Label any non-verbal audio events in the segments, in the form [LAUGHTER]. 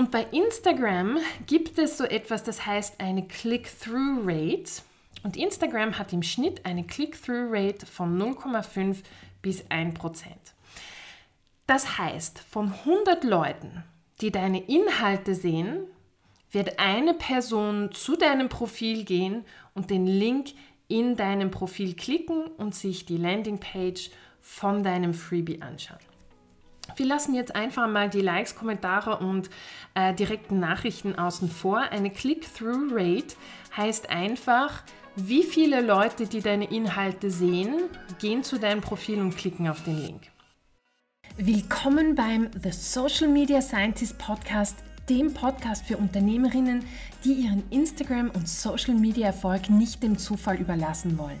Und bei Instagram gibt es so etwas, das heißt eine Click-Through-Rate. Und Instagram hat im Schnitt eine Click-Through-Rate von 0,5 bis 1% Das heißt, von 100 Leuten, die deine Inhalte sehen, wird eine Person zu deinem Profil gehen und den Link in deinem Profil klicken und sich die Landingpage von deinem Freebie anschauen. Wir lassen jetzt einfach mal die Likes, Kommentare und äh, direkten Nachrichten außen vor. Eine Click-Through-Rate heißt einfach, wie viele Leute, die deine Inhalte sehen, gehen zu deinem Profil und klicken auf den Link. Willkommen beim The Social Media Scientist Podcast, dem Podcast für Unternehmerinnen, die ihren Instagram- und Social-Media-Erfolg nicht dem Zufall überlassen wollen.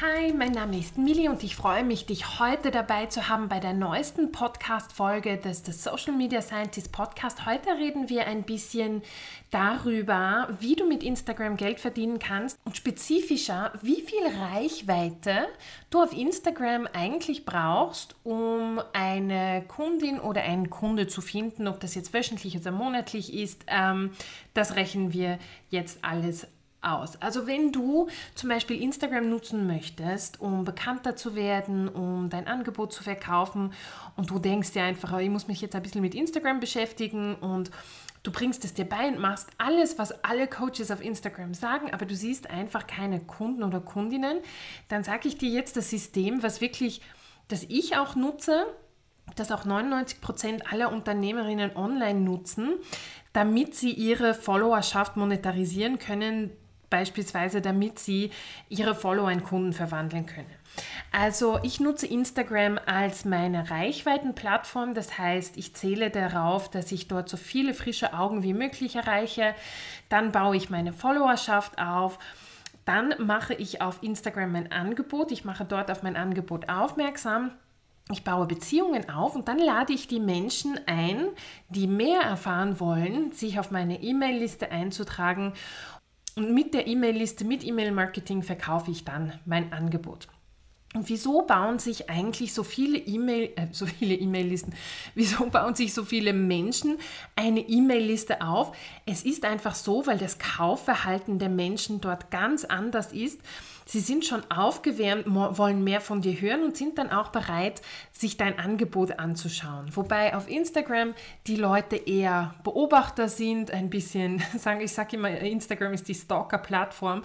Hi, mein Name ist Mili und ich freue mich, dich heute dabei zu haben bei der neuesten Podcast-Folge des, des Social Media Scientist Podcast. Heute reden wir ein bisschen darüber, wie du mit Instagram Geld verdienen kannst und spezifischer, wie viel Reichweite du auf Instagram eigentlich brauchst, um eine Kundin oder einen Kunde zu finden, ob das jetzt wöchentlich oder monatlich ist. Ähm, das rechnen wir jetzt alles aus. Also wenn du zum Beispiel Instagram nutzen möchtest, um bekannter zu werden, um dein Angebot zu verkaufen und du denkst dir einfach, oh, ich muss mich jetzt ein bisschen mit Instagram beschäftigen und du bringst es dir bei und machst alles, was alle Coaches auf Instagram sagen, aber du siehst einfach keine Kunden oder Kundinnen, dann sage ich dir jetzt das System, was wirklich, das ich auch nutze, das auch 99 Prozent aller Unternehmerinnen online nutzen, damit sie ihre Followerschaft monetarisieren können, beispielsweise damit sie ihre Follower in Kunden verwandeln können. Also ich nutze Instagram als meine Reichweitenplattform. Das heißt, ich zähle darauf, dass ich dort so viele frische Augen wie möglich erreiche. Dann baue ich meine Followerschaft auf. Dann mache ich auf Instagram mein Angebot. Ich mache dort auf mein Angebot aufmerksam. Ich baue Beziehungen auf und dann lade ich die Menschen ein, die mehr erfahren wollen, sich auf meine E-Mail-Liste einzutragen und mit der E-Mail-Liste, mit E-Mail-Marketing verkaufe ich dann mein Angebot. Und wieso bauen sich eigentlich so viele E-Mail, äh, so viele E-Mail-Listen, wieso bauen sich so viele Menschen eine E-Mail-Liste auf? Es ist einfach so, weil das Kaufverhalten der Menschen dort ganz anders ist Sie sind schon aufgewärmt, wollen mehr von dir hören und sind dann auch bereit, sich dein Angebot anzuschauen. Wobei auf Instagram die Leute eher Beobachter sind, ein bisschen, [LAUGHS] ich sage immer, Instagram ist die Stalker-Plattform.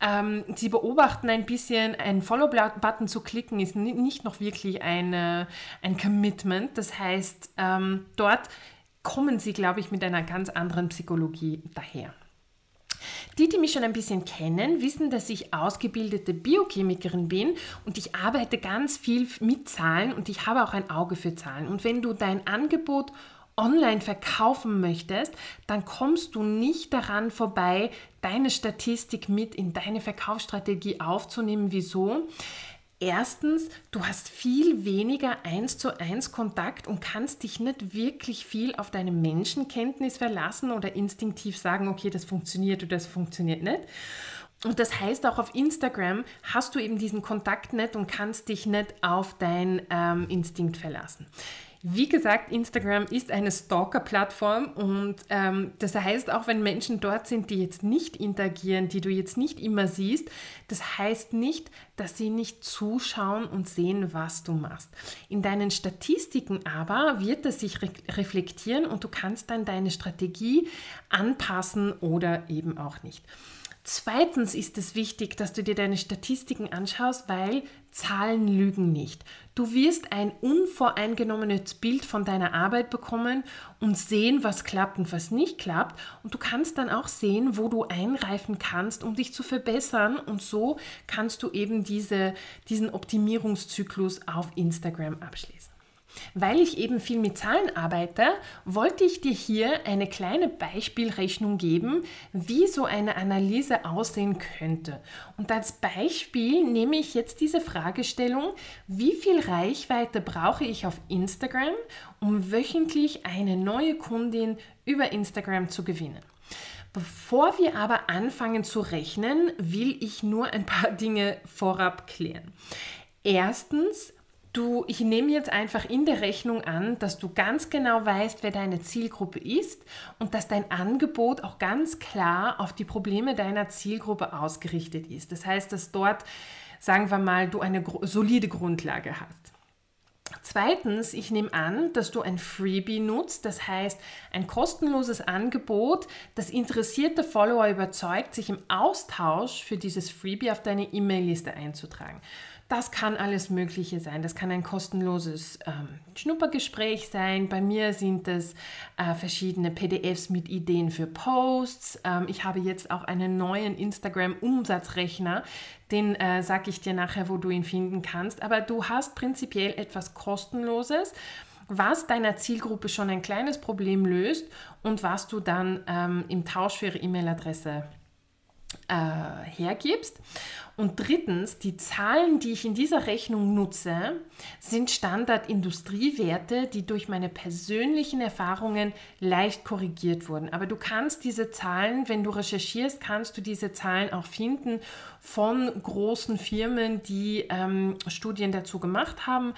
Ähm, sie beobachten ein bisschen, einen Follow-Button zu klicken, ist nicht noch wirklich eine, ein Commitment. Das heißt, ähm, dort kommen sie, glaube ich, mit einer ganz anderen Psychologie daher. Die, die mich schon ein bisschen kennen, wissen, dass ich ausgebildete Biochemikerin bin und ich arbeite ganz viel mit Zahlen und ich habe auch ein Auge für Zahlen. Und wenn du dein Angebot online verkaufen möchtest, dann kommst du nicht daran vorbei, deine Statistik mit in deine Verkaufsstrategie aufzunehmen. Wieso? Erstens, du hast viel weniger eins zu eins Kontakt und kannst dich nicht wirklich viel auf deine Menschenkenntnis verlassen oder instinktiv sagen, okay, das funktioniert oder das funktioniert nicht. Und das heißt, auch auf Instagram hast du eben diesen Kontakt nicht und kannst dich nicht auf dein ähm, Instinkt verlassen. Wie gesagt, Instagram ist eine Stalker-Plattform und ähm, das heißt, auch wenn Menschen dort sind, die jetzt nicht interagieren, die du jetzt nicht immer siehst, das heißt nicht, dass sie nicht zuschauen und sehen, was du machst. In deinen Statistiken aber wird es sich re reflektieren und du kannst dann deine Strategie anpassen oder eben auch nicht. Zweitens ist es wichtig, dass du dir deine Statistiken anschaust, weil Zahlen lügen nicht. Du wirst ein unvoreingenommenes Bild von deiner Arbeit bekommen und sehen, was klappt und was nicht klappt. Und du kannst dann auch sehen, wo du eingreifen kannst, um dich zu verbessern. Und so kannst du eben diese, diesen Optimierungszyklus auf Instagram abschließen. Weil ich eben viel mit Zahlen arbeite, wollte ich dir hier eine kleine Beispielrechnung geben, wie so eine Analyse aussehen könnte. Und als Beispiel nehme ich jetzt diese Fragestellung, wie viel Reichweite brauche ich auf Instagram, um wöchentlich eine neue Kundin über Instagram zu gewinnen. Bevor wir aber anfangen zu rechnen, will ich nur ein paar Dinge vorab klären. Erstens, Du, ich nehme jetzt einfach in der Rechnung an, dass du ganz genau weißt, wer deine Zielgruppe ist und dass dein Angebot auch ganz klar auf die Probleme deiner Zielgruppe ausgerichtet ist. Das heißt, dass dort, sagen wir mal, du eine solide Grundlage hast. Zweitens, ich nehme an, dass du ein Freebie nutzt, das heißt ein kostenloses Angebot, das interessierte Follower überzeugt, sich im Austausch für dieses Freebie auf deine E-Mail-Liste einzutragen. Das kann alles Mögliche sein. Das kann ein kostenloses ähm, Schnuppergespräch sein. Bei mir sind es äh, verschiedene PDFs mit Ideen für Posts. Ähm, ich habe jetzt auch einen neuen Instagram-Umsatzrechner. Den äh, sage ich dir nachher, wo du ihn finden kannst. Aber du hast prinzipiell etwas Kostenloses was deiner Zielgruppe schon ein kleines Problem löst und was du dann ähm, im Tausch für ihre E-Mail-Adresse äh, hergibst. Und drittens, die Zahlen, die ich in dieser Rechnung nutze, sind Standard-Industriewerte, die durch meine persönlichen Erfahrungen leicht korrigiert wurden. Aber du kannst diese Zahlen, wenn du recherchierst, kannst du diese Zahlen auch finden von großen Firmen, die ähm, Studien dazu gemacht haben.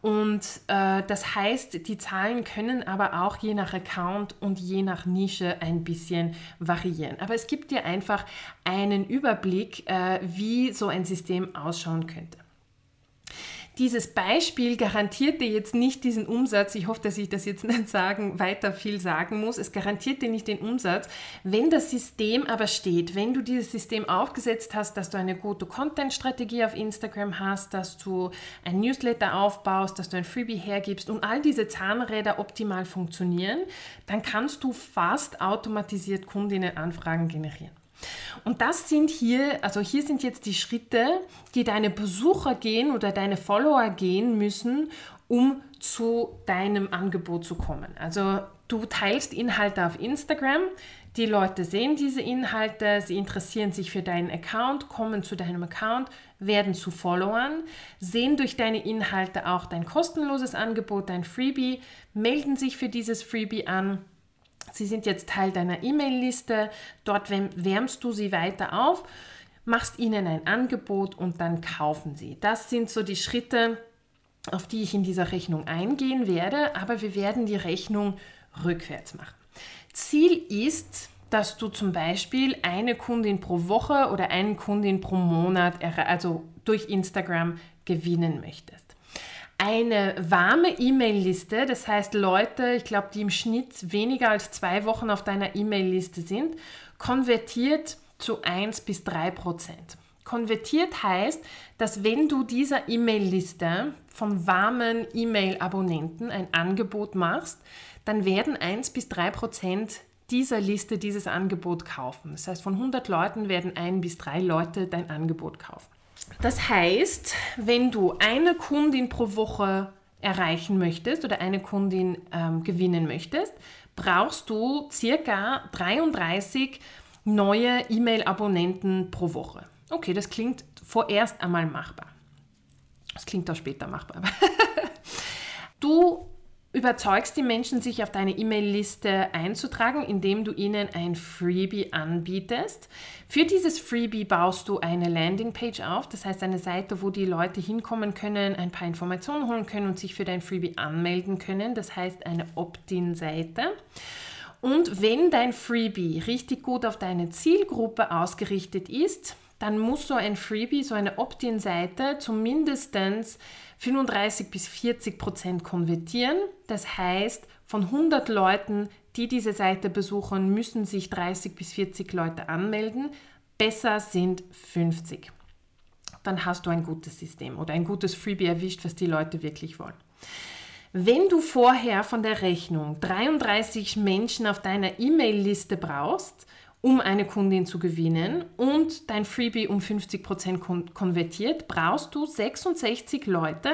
Und äh, das heißt, die Zahlen können aber auch je nach Account und je nach Nische ein bisschen variieren. Aber es gibt dir einfach einen Überblick, äh, wie so ein System ausschauen könnte dieses Beispiel garantiert dir jetzt nicht diesen Umsatz. Ich hoffe, dass ich das jetzt nicht sagen, weiter viel sagen muss. Es garantiert dir nicht den Umsatz. Wenn das System aber steht, wenn du dieses System aufgesetzt hast, dass du eine gute Content-Strategie auf Instagram hast, dass du ein Newsletter aufbaust, dass du ein Freebie hergibst und all diese Zahnräder optimal funktionieren, dann kannst du fast automatisiert Kundinnenanfragen generieren. Und das sind hier, also hier sind jetzt die Schritte, die deine Besucher gehen oder deine Follower gehen müssen, um zu deinem Angebot zu kommen. Also du teilst Inhalte auf Instagram, die Leute sehen diese Inhalte, sie interessieren sich für deinen Account, kommen zu deinem Account, werden zu Followern, sehen durch deine Inhalte auch dein kostenloses Angebot, dein Freebie, melden sich für dieses Freebie an Sie sind jetzt Teil deiner E-Mail-Liste, dort wärmst du sie weiter auf, machst ihnen ein Angebot und dann kaufen sie. Das sind so die Schritte, auf die ich in dieser Rechnung eingehen werde, aber wir werden die Rechnung rückwärts machen. Ziel ist, dass du zum Beispiel eine Kundin pro Woche oder einen Kundin pro Monat, also durch Instagram gewinnen möchtest eine warme E-Mail-Liste, das heißt Leute, ich glaube, die im Schnitt weniger als zwei Wochen auf deiner E-Mail-Liste sind, konvertiert zu 1 bis 3 Prozent. Konvertiert heißt, dass wenn du dieser E-Mail-Liste von warmen E-Mail-Abonnenten ein Angebot machst, dann werden 1 bis 3 Prozent dieser Liste dieses Angebot kaufen. Das heißt, von 100 Leuten werden 1 bis 3 Leute dein Angebot kaufen. Das heißt, wenn du eine Kundin pro Woche erreichen möchtest oder eine Kundin ähm, gewinnen möchtest, brauchst du circa 33 neue E-Mail-Abonnenten pro Woche. Okay, das klingt vorerst einmal machbar. Das klingt auch später machbar. [LAUGHS] du überzeugst die Menschen, sich auf deine E-Mail-Liste einzutragen, indem du ihnen ein Freebie anbietest. Für dieses Freebie baust du eine Landingpage auf, das heißt eine Seite, wo die Leute hinkommen können, ein paar Informationen holen können und sich für dein Freebie anmelden können. Das heißt eine Opt-in-Seite. Und wenn dein Freebie richtig gut auf deine Zielgruppe ausgerichtet ist, dann muss so ein Freebie, so eine Opt-in-Seite zumindest 35 bis 40 Prozent konvertieren. Das heißt, von 100 Leuten, die diese Seite besuchen, müssen sich 30 bis 40 Leute anmelden. Besser sind 50. Dann hast du ein gutes System oder ein gutes Freebie erwischt, was die Leute wirklich wollen. Wenn du vorher von der Rechnung 33 Menschen auf deiner E-Mail-Liste brauchst, um eine Kundin zu gewinnen und dein Freebie um 50% konvertiert, brauchst du 66 Leute,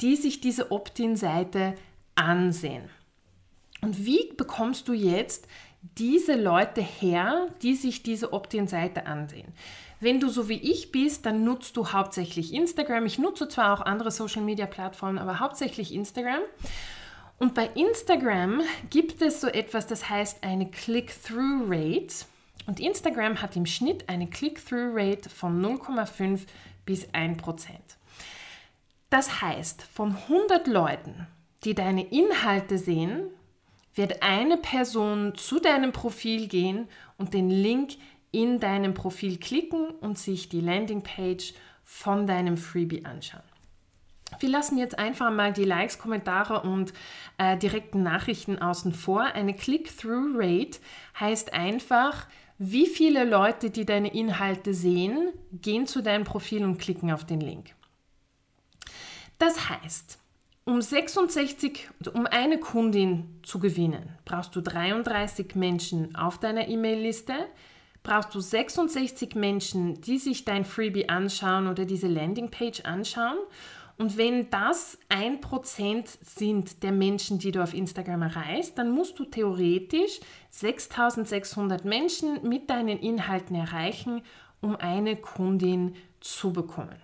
die sich diese Opt-in-Seite ansehen. Und wie bekommst du jetzt diese Leute her, die sich diese Opt-in-Seite ansehen? Wenn du so wie ich bist, dann nutzt du hauptsächlich Instagram. Ich nutze zwar auch andere Social-Media-Plattformen, aber hauptsächlich Instagram. Und bei Instagram gibt es so etwas, das heißt eine Click-Through-Rate. Und Instagram hat im Schnitt eine Click-Through-Rate von 0,5 bis 1% Das heißt, von 100 Leuten, die deine Inhalte sehen, wird eine Person zu deinem Profil gehen und den Link in deinem Profil klicken und sich die Landingpage von deinem Freebie anschauen. Wir lassen jetzt einfach mal die Likes, Kommentare und äh, direkten Nachrichten außen vor. Eine Click-Through-Rate heißt einfach, wie viele Leute, die deine Inhalte sehen, gehen zu deinem Profil und klicken auf den Link. Das heißt, um 66, um eine Kundin zu gewinnen, brauchst du 33 Menschen auf deiner E-Mail-Liste, brauchst du 66 Menschen, die sich dein Freebie anschauen oder diese Landingpage anschauen. Und wenn das ein Prozent sind der Menschen, die du auf Instagram erreichst, dann musst du theoretisch 6600 Menschen mit deinen Inhalten erreichen, um eine Kundin zu bekommen.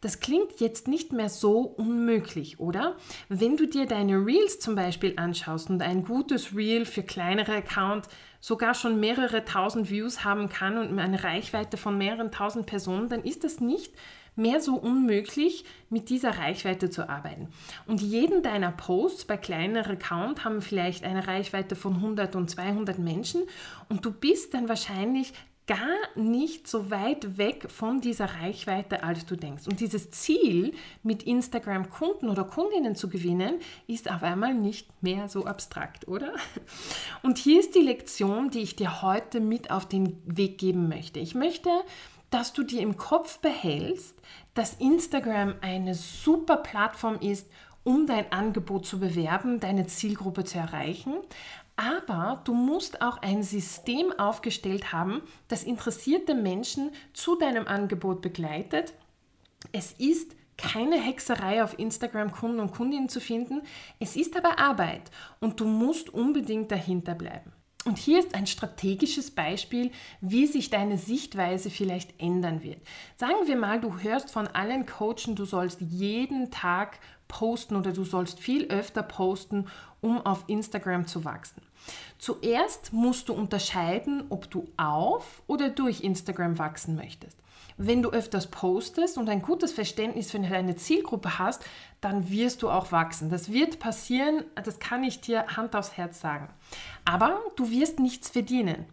Das klingt jetzt nicht mehr so unmöglich, oder? Wenn du dir deine Reels zum Beispiel anschaust und ein gutes Reel für kleinere Account sogar schon mehrere tausend Views haben kann und eine Reichweite von mehreren tausend Personen, dann ist das nicht mehr so unmöglich, mit dieser Reichweite zu arbeiten. Und jeden deiner Posts bei kleineren Account haben vielleicht eine Reichweite von 100 und 200 Menschen und du bist dann wahrscheinlich gar nicht so weit weg von dieser Reichweite, als du denkst. Und dieses Ziel, mit Instagram Kunden oder Kundinnen zu gewinnen, ist auf einmal nicht mehr so abstrakt, oder? Und hier ist die Lektion, die ich dir heute mit auf den Weg geben möchte. Ich möchte, dass du dir im Kopf behältst, dass Instagram eine super Plattform ist, um dein Angebot zu bewerben, deine Zielgruppe zu erreichen, aber du musst auch ein System aufgestellt haben, das interessierte Menschen zu deinem Angebot begleitet. Es ist keine Hexerei auf Instagram Kunden und Kundinnen zu finden. Es ist aber Arbeit und du musst unbedingt dahinter bleiben. Und hier ist ein strategisches Beispiel, wie sich deine Sichtweise vielleicht ändern wird. Sagen wir mal, du hörst von allen Coachen, du sollst jeden Tag posten oder du sollst viel öfter posten, um auf Instagram zu wachsen. Zuerst musst du unterscheiden, ob du auf oder durch Instagram wachsen möchtest. Wenn du öfters postest und ein gutes Verständnis für deine Zielgruppe hast, dann wirst du auch wachsen. Das wird passieren, das kann ich dir Hand aufs Herz sagen. Aber du wirst nichts verdienen.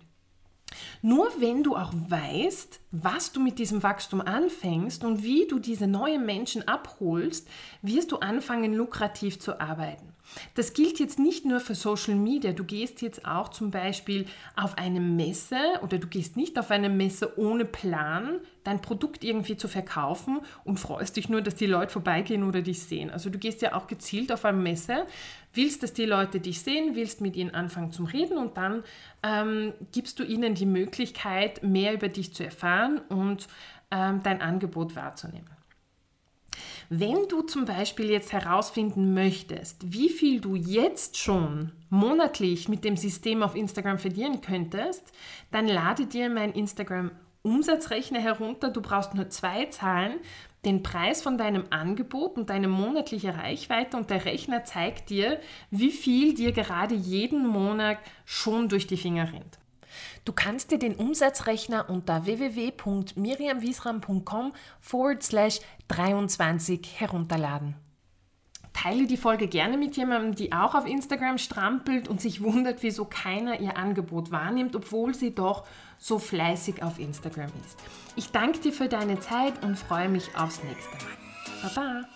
Nur wenn du auch weißt, was du mit diesem Wachstum anfängst und wie du diese neuen Menschen abholst, wirst du anfangen, lukrativ zu arbeiten. Das gilt jetzt nicht nur für Social Media. Du gehst jetzt auch zum Beispiel auf eine Messe oder du gehst nicht auf eine Messe ohne Plan, dein Produkt irgendwie zu verkaufen und freust dich nur, dass die Leute vorbeigehen oder dich sehen. Also du gehst ja auch gezielt auf eine Messe, willst, dass die Leute dich sehen, willst mit ihnen anfangen zum Reden und dann ähm, gibst du ihnen die Möglichkeit, mehr über dich zu erfahren und ähm, dein Angebot wahrzunehmen. Wenn du zum Beispiel jetzt herausfinden möchtest, wie viel du jetzt schon monatlich mit dem System auf Instagram verdienen könntest, dann lade dir mein Instagram Umsatzrechner herunter. Du brauchst nur zwei Zahlen, den Preis von deinem Angebot und deine monatliche Reichweite und der Rechner zeigt dir, wie viel dir gerade jeden Monat schon durch die Finger rinnt. Du kannst dir den Umsatzrechner unter www.miriamwiesram.com forward slash 23 herunterladen. Teile die Folge gerne mit jemandem, die auch auf Instagram strampelt und sich wundert, wieso keiner ihr Angebot wahrnimmt, obwohl sie doch so fleißig auf Instagram ist. Ich danke dir für deine Zeit und freue mich aufs nächste Mal. Baba!